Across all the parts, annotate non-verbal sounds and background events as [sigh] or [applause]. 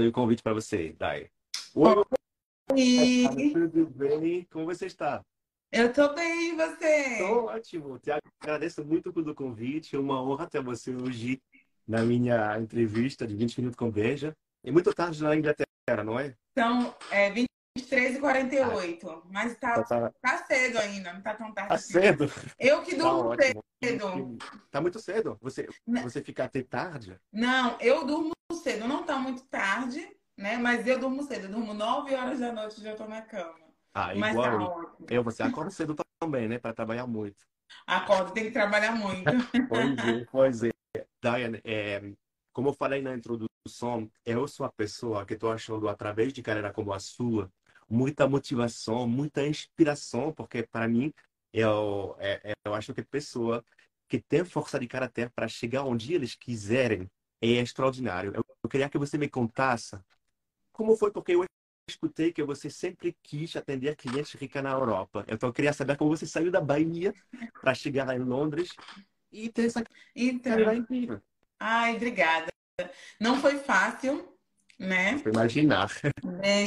Mandei o convite para você, Dai. Oi! Oi. Tudo bem? Como você está? Eu tô bem, e você? Tô ótimo. Te agradeço muito pelo convite. É uma honra ter você hoje na minha entrevista de 20 minutos com Beja. É muito tarde na Inglaterra, não é? Então, é 20 23h48, mas tá, então tá, tá... cedo ainda, não tá tão tarde. Tá assim. cedo? Eu que tá durmo tá cedo. Tá muito cedo? Você, né? você fica até tarde? Não, eu durmo cedo, não tá muito tarde, né? Mas eu durmo cedo, eu durmo 9 horas da noite e já tô na cama. Ah, mas igual tá eu, você acorda cedo também, né? Pra trabalhar muito. Acordo, tem que trabalhar muito. [laughs] pois é, pois é. Diane, é, como eu falei na introdução, eu sou a pessoa que estou achando, através de carreira como a sua, muita motivação, muita inspiração, porque para mim, eu, é, é, eu acho que a pessoa que tem força de caráter para chegar onde eles quiserem é extraordinário. Eu, eu queria que você me contasse como foi, porque eu escutei que você sempre quis atender clientes ricos na Europa. Então, eu queria saber como você saiu da Bahia para chegar lá em Londres e ter essa então. Ai, obrigada. Não foi fácil, né? Imaginar.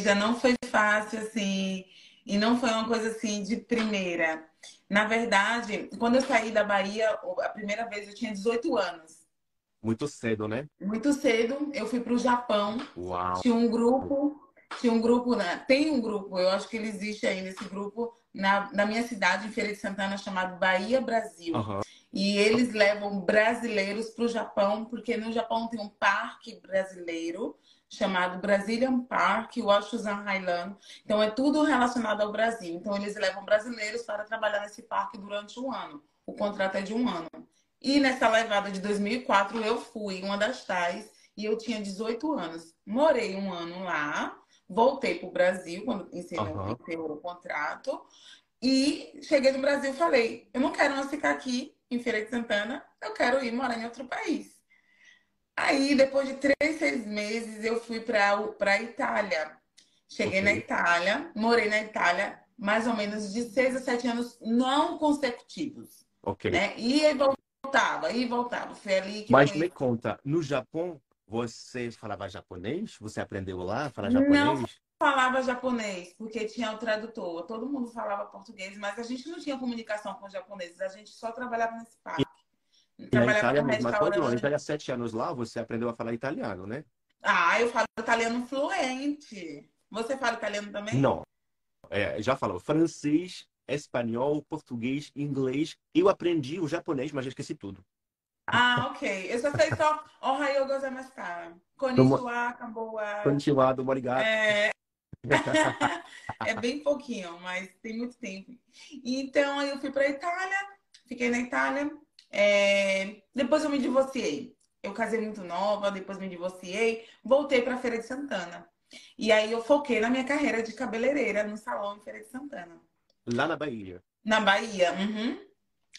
Já não foi fácil, assim, e não foi uma coisa assim de primeira. Na verdade, quando eu saí da Bahia, a primeira vez eu tinha 18 anos. Muito cedo, né? Muito cedo. Eu fui para o Japão. Uau. Tinha um grupo, tinha um grupo, né? tem um grupo, eu acho que ele existe ainda, esse grupo, na, na minha cidade, em Feira de Santana, chamado Bahia Brasil. Uhum. E eles levam brasileiros para o Japão, porque no Japão tem um parque brasileiro chamado Brazilian Park, Washington Highland. Então é tudo relacionado ao Brasil. Então eles levam brasileiros para trabalhar nesse parque durante um ano. O contrato é de um ano. E nessa levada de 2004 eu fui uma das tais e eu tinha 18 anos. Morei um ano lá, voltei para o Brasil quando encerrou, uhum. o contrato. E cheguei no Brasil e falei: eu não quero mais ficar aqui em Feira de Santana, eu quero ir morar em outro país. Aí, depois de três, seis meses, eu fui para a Itália. Cheguei okay. na Itália, morei na Itália mais ou menos de seis a sete anos não consecutivos. Ok. Né? E voltava, e voltava. Foi ali que Mas me conta, no Japão, você falava japonês? Você aprendeu lá a falar japonês? Não falava japonês, porque tinha o tradutor. Todo mundo falava português, mas a gente não tinha comunicação com os japoneses. A gente só trabalhava nesse parque. E na Itália, mesmo, quando na Itália, sete anos lá, você aprendeu a falar italiano, né? Ah, eu falo italiano fluente. Você fala italiano também? Não. É, já falou francês, espanhol, português, inglês. Eu aprendi o japonês, mas já esqueci tudo. Ah, ok. Eu só sei só Ohayou gozaimasu. Konnichiwa, Kamboa. Konnichiwa, do obrigado. É... [laughs] [laughs] é bem pouquinho, mas tem muito tempo. Então, eu fui para Itália, fiquei na Itália. É... Depois eu me divorciei. Eu casei muito nova, depois me divorciei, voltei para Feira de Santana. E aí eu foquei na minha carreira de cabeleireira no salão em Feira de Santana. Lá na Bahia? Na Bahia, uhum.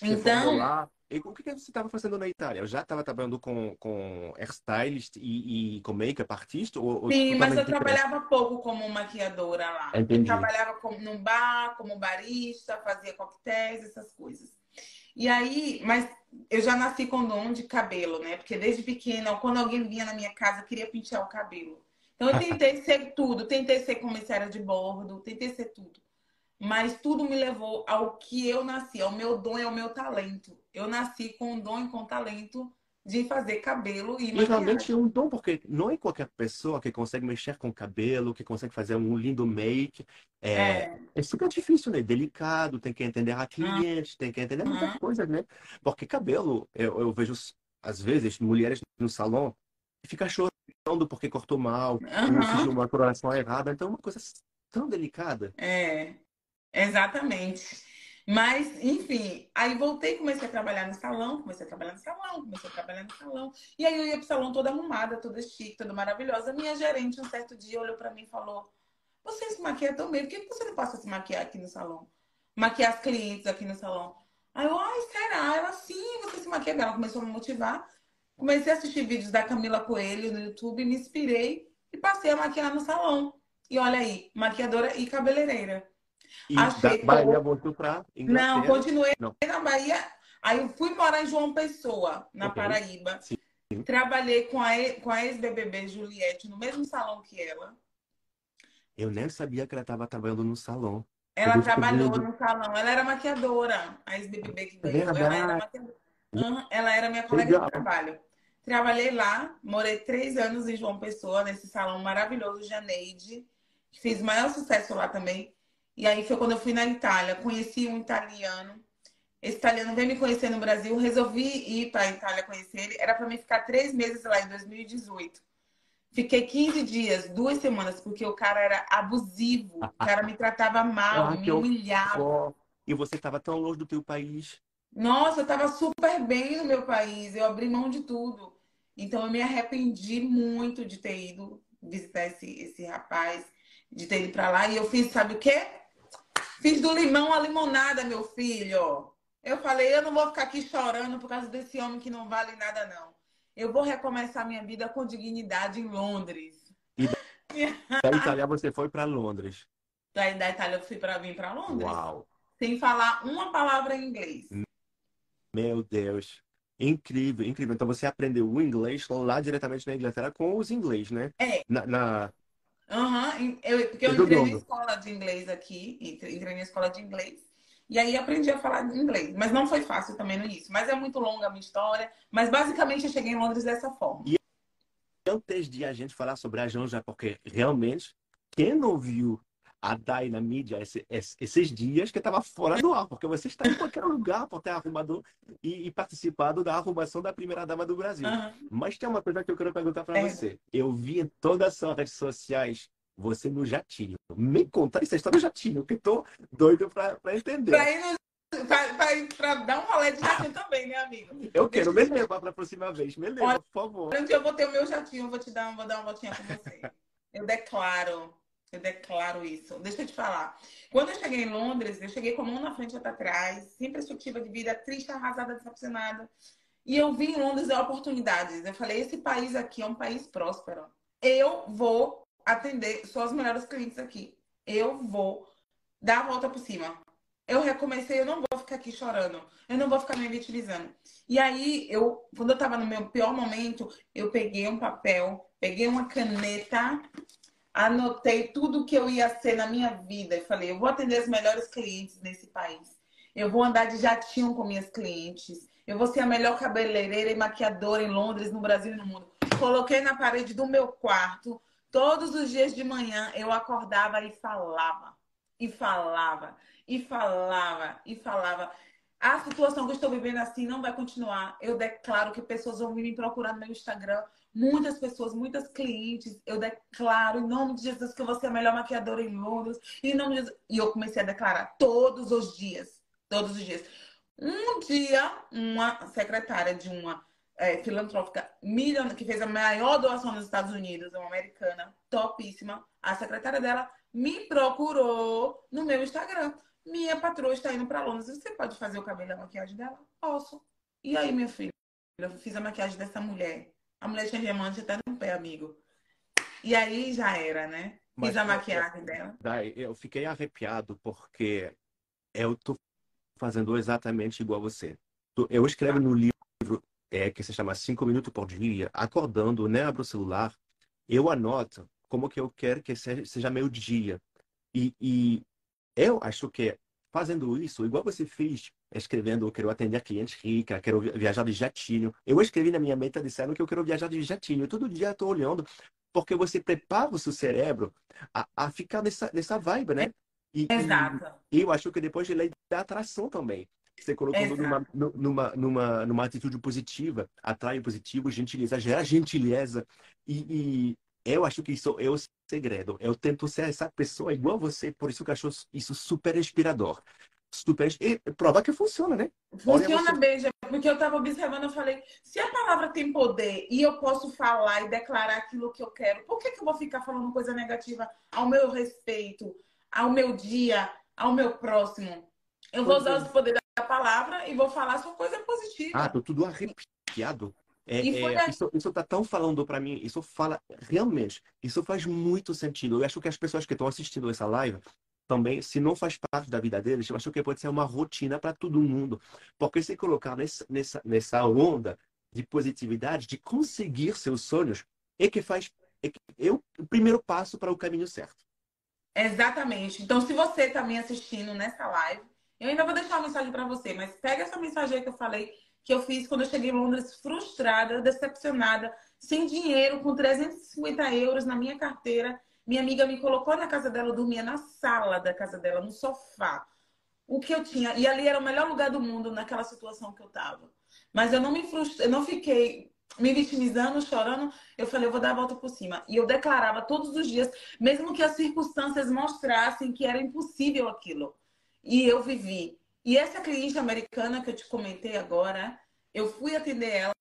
Então. Lá, e o que você estava fazendo na Itália? Eu já estava trabalhando com, com hairstylist e, e com make-up artista? Ou, Sim, mas eu trabalhava pouco como maquiadora lá. Entendi. Eu trabalhava como, num bar, como barista, fazia coquetéis, essas coisas. E aí, mas eu já nasci com dom de cabelo, né? Porque desde pequena, quando alguém vinha na minha casa, eu queria pintar o cabelo. Então eu tentei [laughs] ser tudo, tentei ser comissária de bordo, tentei ser tudo mas tudo me levou ao que eu nasci, ao meu dom e ao meu talento. Eu nasci com um dom e com talento de fazer cabelo e, e realmente é um dom, porque não é qualquer pessoa que consegue mexer com cabelo, que consegue fazer um lindo make. É, é. é super difícil, né? Delicado, tem que entender a cliente, tem que entender muita uhum. coisa, né? Porque cabelo, eu, eu vejo, às vezes, mulheres no salão fica chorando porque cortou mal, uhum. fez uma coloração errada. Então, é uma coisa tão delicada. É. Exatamente. Mas, enfim, aí voltei, comecei a trabalhar no salão, comecei a trabalhar no salão, comecei a trabalhar no salão. E aí eu ia pro salão toda arrumada, toda chique, toda maravilhosa. Minha gerente, um certo dia, olhou para mim e falou: Você se maquia tão bem, por que você não passa a se maquiar aqui no salão? Maquiar as clientes aqui no salão. Aí eu, ai, será? Ela, sim, você se maquia bem. Ela começou a me motivar. Comecei a assistir vídeos da Camila Coelho no YouTube, me inspirei e passei a maquiar no salão. E olha aí, maquiadora e cabeleireira. E Achei da Bahia voltou para Inglaterra? Não, continuei Não. na Bahia. Aí eu fui morar em João Pessoa, na okay. Paraíba. Sim. Trabalhei com a, com a ex-BBB Juliette no mesmo salão que ela. Eu nem sabia que ela estava trabalhando no salão. Ela trabalhou no salão. Ela era maquiadora, a ex-BBB que ganhou. Ela era, maquiadora. Uhum. ela era minha colega Legal. de trabalho. Trabalhei lá, morei três anos em João Pessoa, nesse salão maravilhoso, Janeide. Fiz maior sucesso lá também. E aí foi quando eu fui na Itália. Conheci um italiano esse italiano veio me conhecer no Brasil, resolvi ir para a Itália conhecer ele. Era para mim ficar três meses lá em 2018. Fiquei 15 dias, duas semanas, porque o cara era abusivo. O cara me tratava mal, [laughs] ah, me humilhava. E você estava tão longe do teu país. Nossa, eu estava super bem no meu país. Eu abri mão de tudo. Então eu me arrependi muito de ter ido visitar esse, esse rapaz, de ter ido para lá. E eu fiz, sabe o quê? Fiz do limão a limonada, meu filho. Eu falei, eu não vou ficar aqui chorando por causa desse homem que não vale nada, não. Eu vou recomeçar minha vida com dignidade em Londres. E [laughs] da Itália você foi para Londres? Da, da Itália eu fui para vir para Londres. Uau! Sem falar uma palavra em inglês. Meu Deus. Incrível, incrível. Então você aprendeu o inglês lá diretamente na Inglaterra com os inglês, né? É. Na, na... Uhum. Eu, porque eu entrei na escola de inglês aqui, entrei na escola de inglês. E aí aprendi a falar inglês. Mas não foi fácil também no início. Mas é muito longa a minha história. Mas basicamente eu cheguei em Londres dessa forma. E antes de a gente falar sobre a Janja, porque realmente, quem não viu a Dai na mídia esse, esses dias que estava fora do ar, porque você está em qualquer lugar por ter arrumado e, e participado da arrumação da primeira dama do Brasil. Uhum. Mas tem uma coisa que eu quero perguntar para é. você. Eu vi em todas as suas redes sociais você no jatinho. Me conta essa história do jatinho, que tô doido pra entender. Pra ir pra dar um rolê de jatinho também, né, amigo? Eu quero me levar pra próxima vez. Me leva, por favor. Onde eu vou ter o meu jatinho, eu vou te dar, vou dar uma voltinha com você. Eu declaro. Eu declaro isso. Deixa eu te falar. Quando eu cheguei em Londres, eu cheguei com a mão na frente e outra atrás, sem perspectiva de vida, triste, arrasada, decepcionada. E eu vi em Londres oportunidades. Eu falei, esse país aqui é um país próspero. Eu vou atender só os melhores clientes aqui. Eu vou dar a volta por cima. Eu recomecei, eu não vou ficar aqui chorando. Eu não vou ficar me vitimizando. E aí, eu, quando eu tava no meu pior momento, eu peguei um papel, peguei uma caneta, anotei tudo que eu ia ser na minha vida. E falei, eu vou atender os melhores clientes nesse país. Eu vou andar de jatinho com minhas clientes. Eu vou ser a melhor cabeleireira e maquiadora em Londres, no Brasil e no mundo. Coloquei na parede do meu quarto Todos os dias de manhã eu acordava e falava, e falava, e falava, e falava. A situação que eu estou vivendo assim não vai continuar. Eu declaro que pessoas vão vir me procurar no meu Instagram. Muitas pessoas, muitas clientes. Eu declaro em nome de Jesus que vou ser a melhor maquiadora em Londres. Em nome de Jesus. E eu comecei a declarar todos os dias. Todos os dias. Um dia, uma secretária de uma é, filantrópica milionária, que fez a maior doação nos Estados Unidos, uma americana, topíssima. A secretária dela me procurou no meu Instagram. Minha patroa está indo para Londres. Você pode fazer o cabelo e a maquiagem dela? Posso. E aí, meu filho? Eu fiz a maquiagem dessa mulher. A mulher tinha diamante até no pé, amigo. E aí já era, né? Fiz Mas, a maquiagem eu, dela. Daí, eu fiquei arrepiado porque eu tô fazendo exatamente igual você. Eu escrevo no livro é, que se chama Cinco Minutos por Dia, acordando, né, abro o celular, eu anoto como que eu quero que seja, seja meu dia. E, e eu acho que fazendo isso, igual você fez, escrevendo, eu quero atender clientes ricos, quero viajar de jatinho. Eu escrevi na minha meta dizendo que eu quero viajar de jatinho. Todo dia eu estou olhando, porque você prepara o seu cérebro a, a ficar nessa, nessa vibe, né? E, Exato. E eu acho que depois de lei da atração também você colocou numa, numa, numa, numa atitude positiva, atrai o positivo, gentileza, gera gentileza. E, e, eu acho que isso é o segredo. Eu tento ser essa pessoa igual você, por isso que eu acho isso super inspirador. Super, e prova que funciona, né? Funciona, beija, porque eu estava observando, eu falei, se a palavra tem poder e eu posso falar e declarar aquilo que eu quero, por que, que eu vou ficar falando coisa negativa ao meu respeito, ao meu dia, ao meu próximo? Eu vou usar é. o poder a palavra e vou falar só coisa positiva. Ah, tô tudo arrepiado. É, é, isso, isso tá tão falando para mim, isso fala realmente, isso faz muito sentido. Eu acho que as pessoas que estão assistindo essa live também, se não faz parte da vida deles, eu acho que pode ser uma rotina para todo mundo. Porque se colocar nessa, nessa, nessa onda de positividade, de conseguir seus sonhos, é que faz é, que é o primeiro passo para o caminho certo. Exatamente. Então, se você está me assistindo nessa live, eu ainda vou deixar uma mensagem para você, mas pega essa mensagem que eu falei que eu fiz quando eu cheguei em Londres, frustrada, decepcionada, sem dinheiro, com 350 euros na minha carteira. Minha amiga me colocou na casa dela, eu dormia na sala da casa dela, no sofá. O que eu tinha, e ali era o melhor lugar do mundo naquela situação que eu estava. Mas eu não me frustrei, eu não fiquei me vitimizando, chorando, eu falei, eu vou dar a volta por cima. E eu declarava todos os dias, mesmo que as circunstâncias mostrassem que era impossível aquilo. E eu vivi. E essa cliente americana que eu te comentei agora, eu fui atender ela.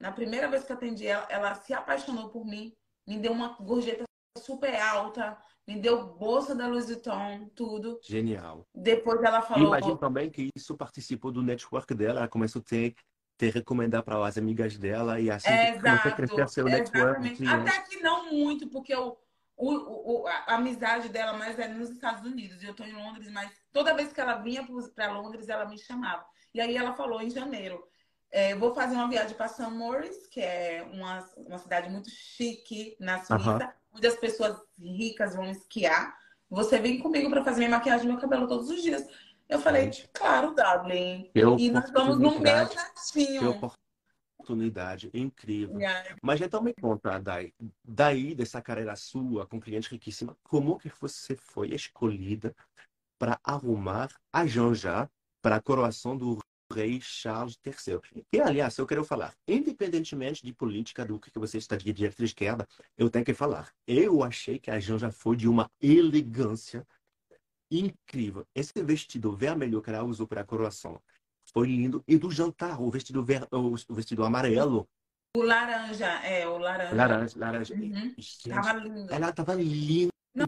Na primeira vez que eu atendi ela, ela se apaixonou por mim, me deu uma gorjeta super alta, me deu bolsa da Louis Vuitton, tudo. Genial. Depois ela falou. Imagino também que isso participou do network dela, ela começou a ter ter recomendar para as amigas dela e assim é, exato, crescer seu network. Até que não muito, porque o, o, o, a amizade dela mais é nos Estados Unidos. Eu estou em Londres, mas toda vez que ela vinha para Londres, ela me chamava. E aí ela falou em janeiro. É, vou fazer uma viagem para St. Moritz, que é uma, uma cidade muito chique na Suíça, uh -huh. onde as pessoas ricas vão esquiar. Você vem comigo para fazer minha maquiagem e meu cabelo todos os dias. Eu falei, claro, Dublin. E nós vamos no meu netinho. Oportunidade incrível. Yeah. Mas então me conta, Dai, daí dessa carreira sua com cliente riquíssima, como que você foi escolhida para arrumar a Janja para a coroação do rei Charles III? E, aliás, eu quero falar, independentemente de política, do que você está de direita de esquerda, eu tenho que falar. Eu achei que a Janja foi de uma elegância incrível. Esse vestido vermelho que ela usou para a coroação foi lindo. E do jantar, o vestido, ver... o vestido amarelo. O laranja, é, o laranja. Laranja, laranja. Uhum. Gente, tava linda. Ela tava linda. Não.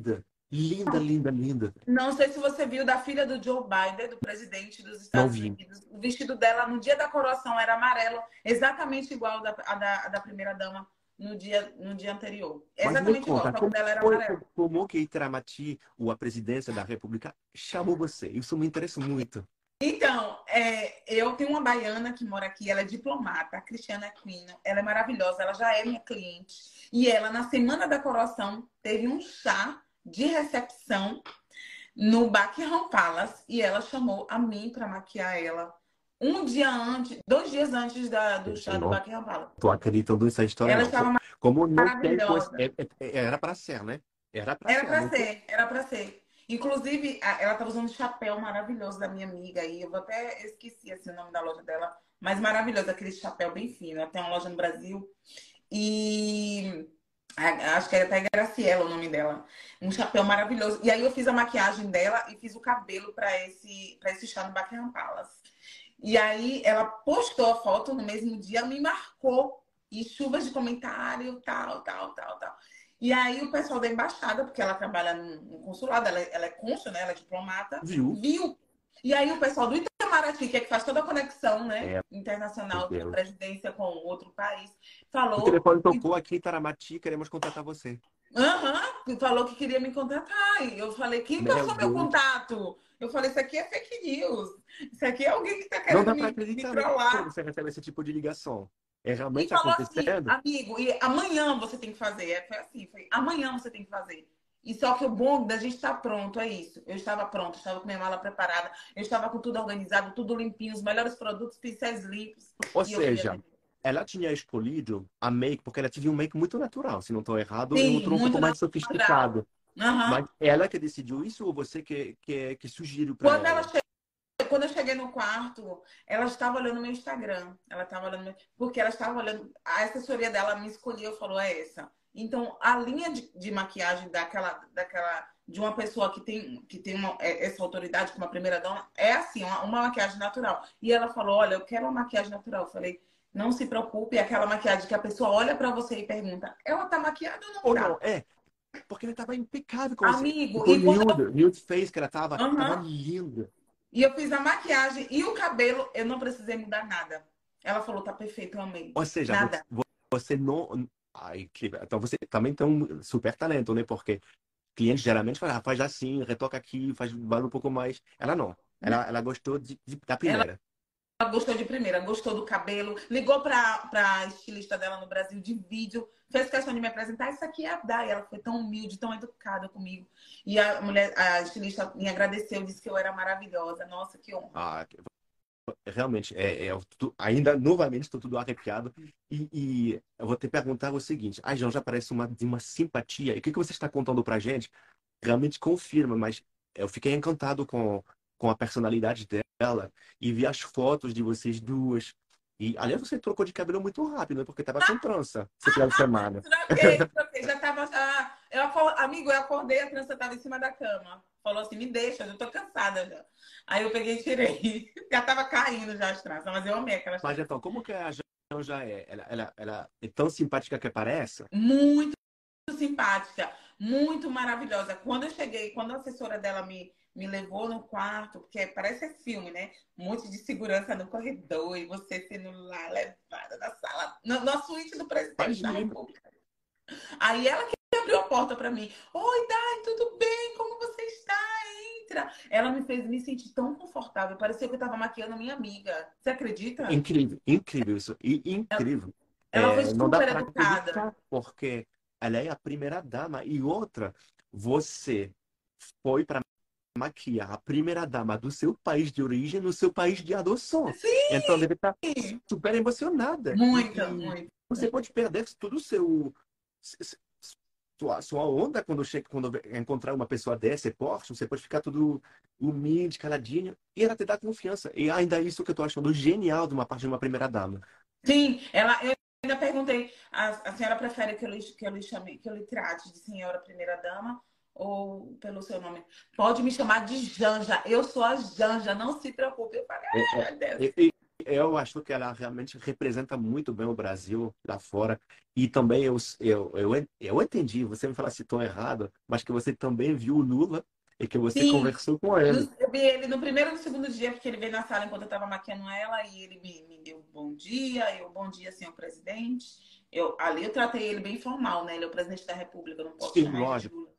Linda, linda, linda. Não sei se você viu da filha do Joe Biden, do presidente dos Estados Unidos. O vestido dela no dia da coroação era amarelo, exatamente igual da, a da, a da primeira dama no dia, no dia anterior. Exatamente conta, igual, como, dela era amarelo. Como que Itamaraty, ou a presidência da República, chamou você? Isso me interessa muito. Então, é, eu tenho uma baiana que mora aqui, ela é diplomata, a Cristiana Aquino. Ela é maravilhosa, ela já é minha cliente. E ela, na semana da coroação, teve um chá de recepção no Buckingham Palace e ela chamou a mim para maquiar ela um dia antes, dois dias antes da, do chá do Buckingham Palace. Tu acreditando nessa história? Ela estava Como não tem coisa, é, é, é, era para ser, né? Era para ser. Era para ser, era para ser. Inclusive, ela estava usando um chapéu maravilhoso da minha amiga aí. Eu até esqueci assim, o nome da loja dela, mas maravilhoso, aquele chapéu bem fino. Ela tem uma loja no Brasil. E acho que é até Graciela o nome dela. Um chapéu maravilhoso. E aí eu fiz a maquiagem dela e fiz o cabelo para esse, esse chá no Buckingham Palace. E aí ela postou a foto no mesmo dia, me marcou. E chuvas de comentário, tal, tal, tal, tal. E aí o pessoal da embaixada, porque ela trabalha no consulado, ela, ela é cônsul, né? Ela é diplomata, viu. viu. E aí o pessoal do Itamaraty, que é que faz toda a conexão, né? É, internacional da presidência com outro país, falou. O telefone tocou aqui, Itamaraty, queremos contratar você. Aham, uhum, falou que queria me contratar. E eu falei, quem meu passou Deus. meu contato? Eu falei, isso aqui é fake news. Isso aqui é alguém que está querendo Não dá para acreditar me trollar. você recebe esse tipo de ligação. É realmente assim, acontecendo? Assim, amigo, e amanhã você tem que fazer. É, foi assim, foi amanhã você tem que fazer. E só que o bom da gente estar tá pronto é isso. Eu estava pronto, estava com minha mala preparada, eu estava com tudo organizado, tudo limpinho, os melhores produtos, pincéis limpos. Ou seja, ela tinha escolhido a make, porque ela tinha um make muito natural, se não estou errado, Sim, e um mais sofisticado. Uhum. Mas ela que decidiu isso ou você que, que, que sugeriu para ela? ela che... Quando eu cheguei no quarto, ela estava olhando meu Instagram. Ela estava olhando meu... Porque ela estava olhando... A assessoria dela me escolheu, falou, é essa. Então, a linha de, de maquiagem daquela, daquela... De uma pessoa que tem, que tem uma, é, essa autoridade como a primeira dona, é assim, uma, uma maquiagem natural. E ela falou, olha, eu quero uma maquiagem natural. Eu falei, não se preocupe, é aquela maquiagem que a pessoa olha para você e pergunta, ela tá maquiada ou não ou tá? Não, é, porque ela tava impecável com Amigo, você. E nude, eu... nude face que ela tava, uhum. tava linda. E eu fiz a maquiagem e o cabelo, eu não precisei mudar nada. Ela falou, tá perfeito, eu amei. Ou seja, nada. você não... Ai, então você também tem um super talento, né? Porque cliente geralmente fala, ah, faz assim, retoca aqui, faz um pouco mais. Ela não. Ela, ela gostou de, de, da primeira. Ela gostou de primeira, gostou do cabelo, ligou para a estilista dela no Brasil de vídeo, fez questão de me apresentar. Isso aqui é a Dai. Ela foi tão humilde, tão educada comigo. E a mulher, a estilista me agradeceu, disse que eu era maravilhosa. Nossa, que honra. Ah, realmente, é, é, ainda novamente estou tudo arrepiado. E, e, eu vou te perguntar o seguinte: a João já parece uma, de uma simpatia. E o que, que você está contando para gente realmente confirma, mas eu fiquei encantado com, com a personalidade dela e vi as fotos de vocês duas. E, aliás, você trocou de cabelo muito rápido, né? Porque tava com [laughs] trança esse final de semana. [laughs] Troquei, troquei. Já tava. Já... Eu, amigo, eu acordei, a trança tava em cima da cama. Falou assim: me deixa, eu tô cansada já. Aí eu peguei e tirei. [laughs] Já tava caindo já as tranças, mas eu amei aquelas Mas então, como que a Jão já é? Ela, ela, ela é tão simpática que parece? Muito simpática, muito maravilhosa. Quando eu cheguei, quando a assessora dela me me levou no quarto, porque parece filme, né? Um monte de segurança no corredor e você sendo lá levada na sala, na, na suíte do presidente da República. Aí ela que abriu a porta para mim. Oi, Dai, tudo bem? Como você está? Entra. Ela me fez me sentir tão confortável. Parecia que eu estava maquiando a minha amiga. Você acredita? Incrível, incrível isso. E, incrível. Ela, ela é, foi super educada. Porque ela é a primeira dama. E outra, você foi para maquiar a primeira dama do seu país de origem no seu país de adoção. Sim! Então deve estar super emocionada. Muito, muito. Você pode perder todo o seu sua, sua onda quando chega quando encontrar uma pessoa dessa e forte, você pode ficar tudo humilde, caladinho, e ela te dá confiança. E ainda é isso que eu tô achando genial de uma parte de uma primeira dama. Sim, ela eu ainda perguntei, a, a senhora prefere que eu, que eu lhe chame, que eu lhe trate de senhora primeira dama ou pelo seu nome. Pode me chamar de Janja. Eu sou a Janja, não se preocupe. Eu falei, ah, Deus. Eu acho que ela realmente representa muito bem o Brasil lá fora. E também eu, eu, eu, eu entendi, você me fala se estou errado, mas que você também viu o Lula e que você Sim. conversou com ele. Eu vi ele no primeiro e no segundo dia, porque ele veio na sala enquanto eu estava maquiando ela e ele me, me deu um bom dia. Eu, bom dia, senhor presidente. Eu, ali eu tratei ele bem formal, né? Ele é o presidente da República, eu não posso Sim, lógico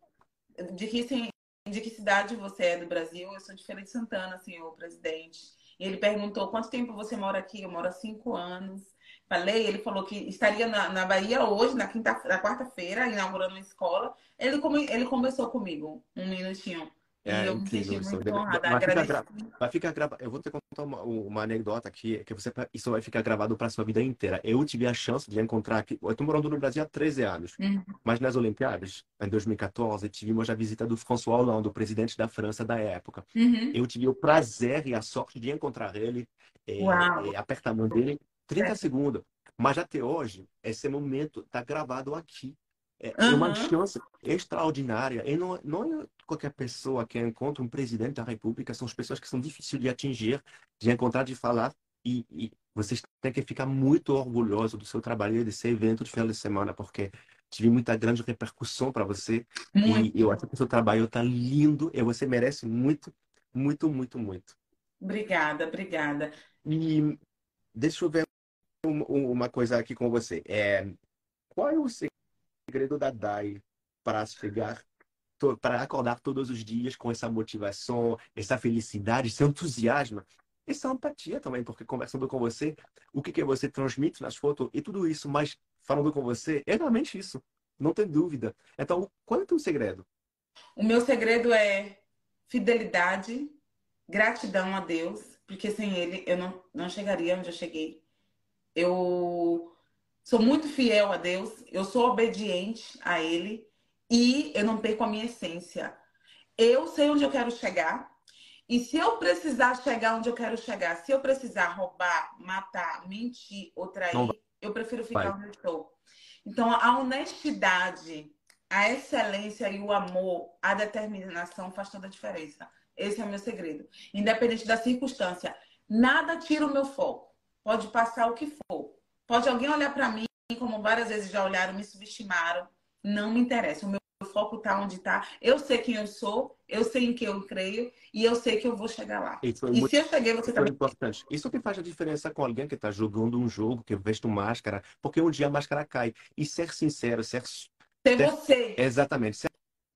de que, de que cidade você é do Brasil? Eu sou de Feira de Santana, senhor presidente. E ele perguntou quanto tempo você mora aqui? Eu moro há cinco anos. Falei, ele falou que estaria na, na Bahia hoje, na quinta, na quarta-feira, inaugurando uma escola. Ele, ele conversou comigo um minutinho. É, eu incrível. Vai ficar, gra... vai ficar gravado. Eu vou te contar uma, uma anedota aqui, que você isso vai ficar gravado para sua vida inteira. Eu tive a chance de encontrar aqui. Eu estou morando no Brasil há 13 anos, uhum. mas nas Olimpíadas, em 2014, tivemos a visita do François Hollande, o presidente da França da época. Uhum. Eu tive o prazer e a sorte de encontrar ele, é, é, apertar a mão dele 30 é. segundos. Mas até hoje, esse momento está gravado aqui. É uhum. uma chance extraordinária. E não, não é qualquer pessoa que encontra um presidente da República, são as pessoas que são difíceis de atingir, de encontrar, de falar. E, e vocês têm que ficar muito orgulhosos do seu trabalho desse evento de final de semana, porque tive muita grande repercussão para você. Muito. E eu acho que o seu trabalho está lindo e você merece muito, muito, muito, muito. Obrigada, obrigada. E deixa eu ver uma coisa aqui com você. É, qual é o segredo da DAI para chegar, para acordar todos os dias com essa motivação, essa felicidade, esse entusiasmo, essa empatia também, porque conversando com você, o que, que você transmite nas fotos e tudo isso, mas falando com você, é realmente isso, não tem dúvida. Então, qual é o teu segredo? O meu segredo é fidelidade, gratidão a Deus, porque sem Ele eu não, não chegaria onde eu cheguei. Eu sou muito fiel a Deus, eu sou obediente a Ele e eu não perco a minha essência. Eu sei onde eu quero chegar. E se eu precisar chegar onde eu quero chegar, se eu precisar roubar, matar, mentir ou trair, eu prefiro ficar onde eu estou. Então, a honestidade, a excelência e o amor, a determinação faz toda a diferença. Esse é o meu segredo. Independente da circunstância, nada tira o meu foco. Pode passar o que for. Pode alguém olhar para mim, como várias vezes já olharam, me subestimaram. Não me interessa. O meu foco está onde está. Eu sei quem eu sou, eu sei em que eu creio e eu sei que eu vou chegar lá. E, e se eu cheguei, você também. importante. Isso que faz a diferença com alguém que está jogando um jogo, que veste máscara, porque um dia a máscara cai. E ser sincero, ser. Ser você. Exatamente. Ser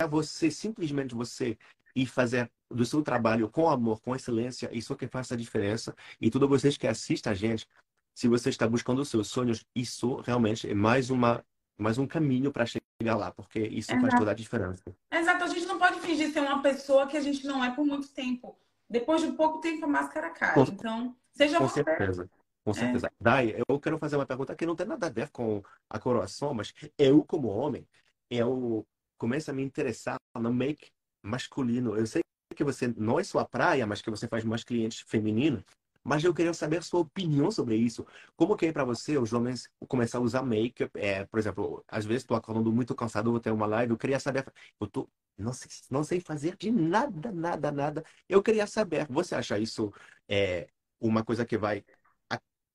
você, simplesmente você, e fazer do seu trabalho com amor, com excelência, isso é que faz a diferença. E todos vocês que assistem a gente, se você está buscando os seus sonhos, isso realmente é mais uma mais um caminho para chegar lá, porque isso Exato. faz toda a diferença. Exato, a gente não pode fingir ser uma pessoa que a gente não é por muito tempo. Depois de pouco tempo a máscara cai. Com... Então, seja com você. certeza. Com é. certeza. É. Dai, eu quero fazer uma pergunta que não tem nada a ver com a coroação, mas eu, como homem, eu começo a me interessar no make masculino. Eu sei que você não é sua praia, mas que você faz mais clientes femininos. Mas eu queria saber a sua opinião sobre isso. Como que é para você os homens começar a usar make-up? É, por exemplo, às vezes estou acordando muito cansado, vou ter uma live, eu queria saber... Eu tô, não, sei, não sei fazer de nada, nada, nada. Eu queria saber, você acha isso é, uma coisa que vai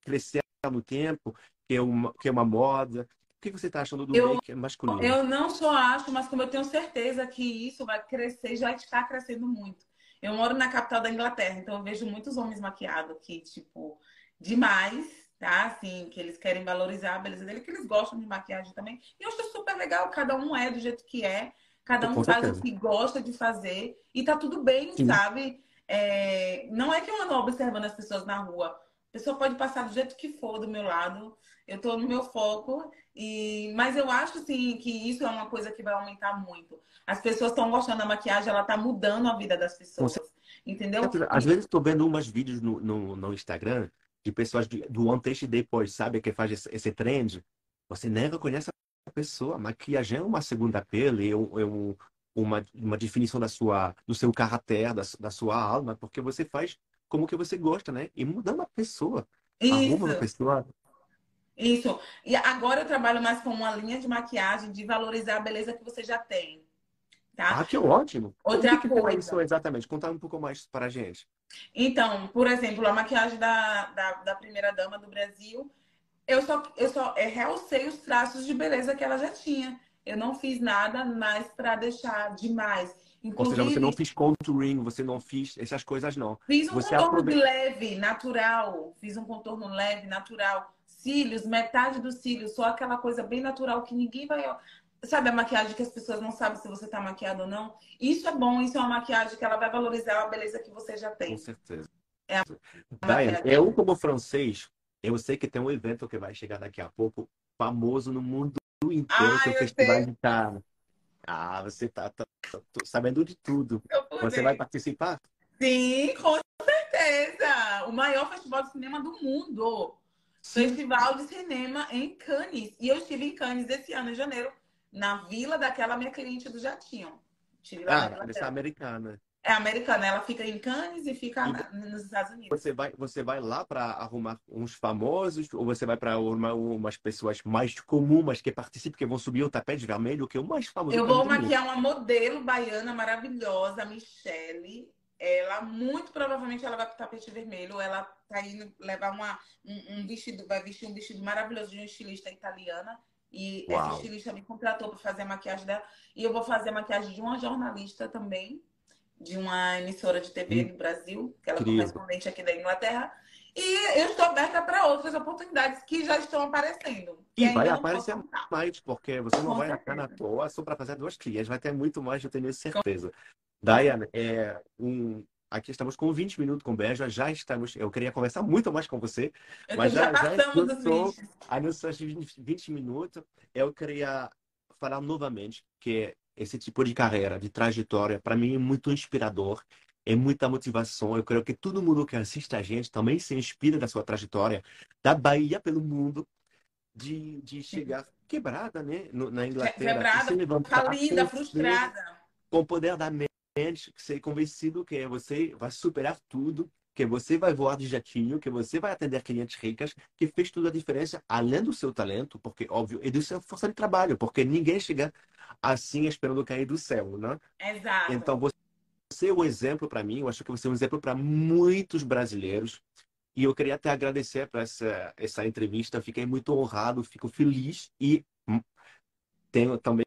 crescer no tempo, que é uma, que é uma moda? O que você está achando do eu, make masculino? Eu não só acho, mas como eu tenho certeza que isso vai crescer, já está crescendo muito. Eu moro na capital da Inglaterra, então eu vejo muitos homens maquiados que, tipo, demais, tá? Assim, que eles querem valorizar a beleza dele, que eles gostam de maquiagem também. E eu acho super legal, cada um é do jeito que é, cada um faz o que gosta de fazer, e tá tudo bem, Sim. sabe? É... Não é que eu ando observando as pessoas na rua. A pessoa pode passar do jeito que for do meu lado, eu estou no meu foco, e mas eu acho assim que isso é uma coisa que vai aumentar muito. As pessoas estão gostando da maquiagem, ela está mudando a vida das pessoas. Entendeu? Às vezes estou vendo umas vídeos no, no, no, Instagram de pessoas de, do antes e depois, sabe? Que faz esse, esse trend. Você nem reconhece a pessoa. Maquiagem é uma segunda pele, é, um, uma, uma definição da sua, do seu caráter, da, da sua alma, porque você faz como que você gosta, né? E mudando a pessoa. Isso. Arruma a pessoa isso. E agora eu trabalho mais com uma linha de maquiagem de valorizar a beleza que você já tem. Tá? Ah, que ótimo. Outra que coisa. Isso exatamente? Contar um pouco mais para a gente. Então, por exemplo, a maquiagem da, da, da primeira dama do Brasil, eu só, eu só realcei os traços de beleza que ela já tinha. Eu não fiz nada mais para deixar demais. Inclusive, Ou seja, você não fez contouring, você não fez essas coisas, não. Fiz um você contorno leve, natural. Fiz um contorno leve, natural cílios, metade dos cílios, só aquela coisa bem natural que ninguém vai. Sabe a maquiagem que as pessoas não sabem se você está maquiado ou não? Isso é bom, isso é uma maquiagem que ela vai valorizar a beleza que você já tem. Com certeza. É a... Diane, eu como francês, eu sei que tem um evento que vai chegar daqui a pouco, famoso no mundo inteiro, ah, que o Festival de Cannes. Ah, você tá, tá, tá, sabendo de tudo. Você vai participar? Sim, com certeza. O maior festival de cinema do mundo. Festival de Cinema em Cannes. E eu estive em Cannes esse ano, em janeiro, na vila daquela minha cliente do Jatinho. Estive lá ah, essa americana. É americana, ela fica em Cannes e fica e nos Estados Unidos. Você vai, você vai lá para arrumar uns famosos ou você vai para uma, umas pessoas mais comuns, que participam, que vão subir o tapete vermelho, que é o mais famoso? Eu vou maquiar uma modelo baiana maravilhosa, Michelle ela muito provavelmente ela vai para o tapete vermelho, ela tá indo levar uma, um, um, vestido, vai vestir um vestido maravilhoso de uma estilista italiana. E Uau. essa estilista me contratou para fazer a maquiagem dela. E eu vou fazer a maquiagem de uma jornalista também, de uma emissora de TV hum. do Brasil, que ela é correspondente aqui da Inglaterra. E eu estou aberta para outras oportunidades que já estão aparecendo. E, vai aparecer mais, porque você não Com vai certeza. na toa só para fazer duas crias. Vai ter muito mais, eu tenho certeza. Diana, é um, aqui estamos com 20 minutos com Beja, já estamos. Eu queria conversar muito mais com você, eu mas já, já, já esgotou a nossos 20 minutos. Eu queria falar novamente que esse tipo de carreira, de trajetória, para mim é muito inspirador, é muita motivação. Eu creio que todo mundo que assiste a gente também se inspira da sua trajetória, da Bahia pelo mundo, de, de chegar quebrada, né, na Inglaterra, quebrada, se levantar, falida, frustrada, com o poder da mente ser convencido que você vai superar tudo, que você vai voar de jatinho, que você vai atender clientes ricas, que fez toda a diferença, além do seu talento, porque, óbvio, e do seu força de trabalho, porque ninguém chega assim esperando cair do céu, né? Exato. Então, você é um exemplo para mim, eu acho que você é um exemplo para muitos brasileiros. E eu queria até agradecer por essa, essa entrevista, fiquei muito honrado, fico feliz e hum, tenho também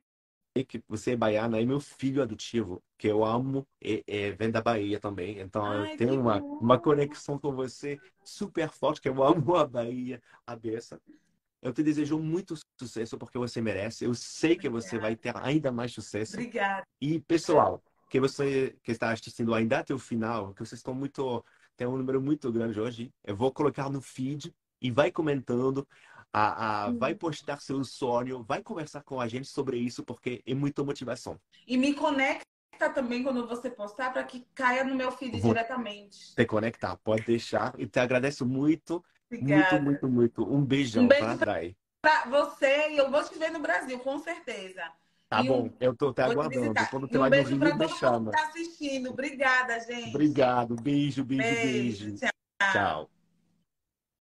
que você é baiana e meu filho adotivo, que eu amo, é, é, vem da Bahia também. Então Ai, eu tenho uma, uma conexão com você super forte, que eu amo a Bahia, a beça. Eu te desejo muito sucesso porque você merece. Eu sei que você vai ter ainda mais sucesso. Obrigada. E pessoal, que você que está assistindo ainda até o final, que vocês estão muito tem um número muito grande hoje. Eu vou colocar no feed e vai comentando, a, a uhum. vai postar seu sonho, vai conversar com a gente sobre isso, porque é muita motivação. E me conecta também quando você postar para que caia no meu feed vou diretamente. Te conectar, pode deixar. E te agradeço muito. Obrigada. Muito, muito, muito. Um beijão, um beijo tá, Pra você e eu vou te ver no Brasil, com certeza. Tá e bom, um... eu tô te aguardando. Quando tu um Rio, me chama. Tá assistindo. Obrigada, gente. Obrigado. Beijo, beijo, beijo. beijo. Tchau. Tchau.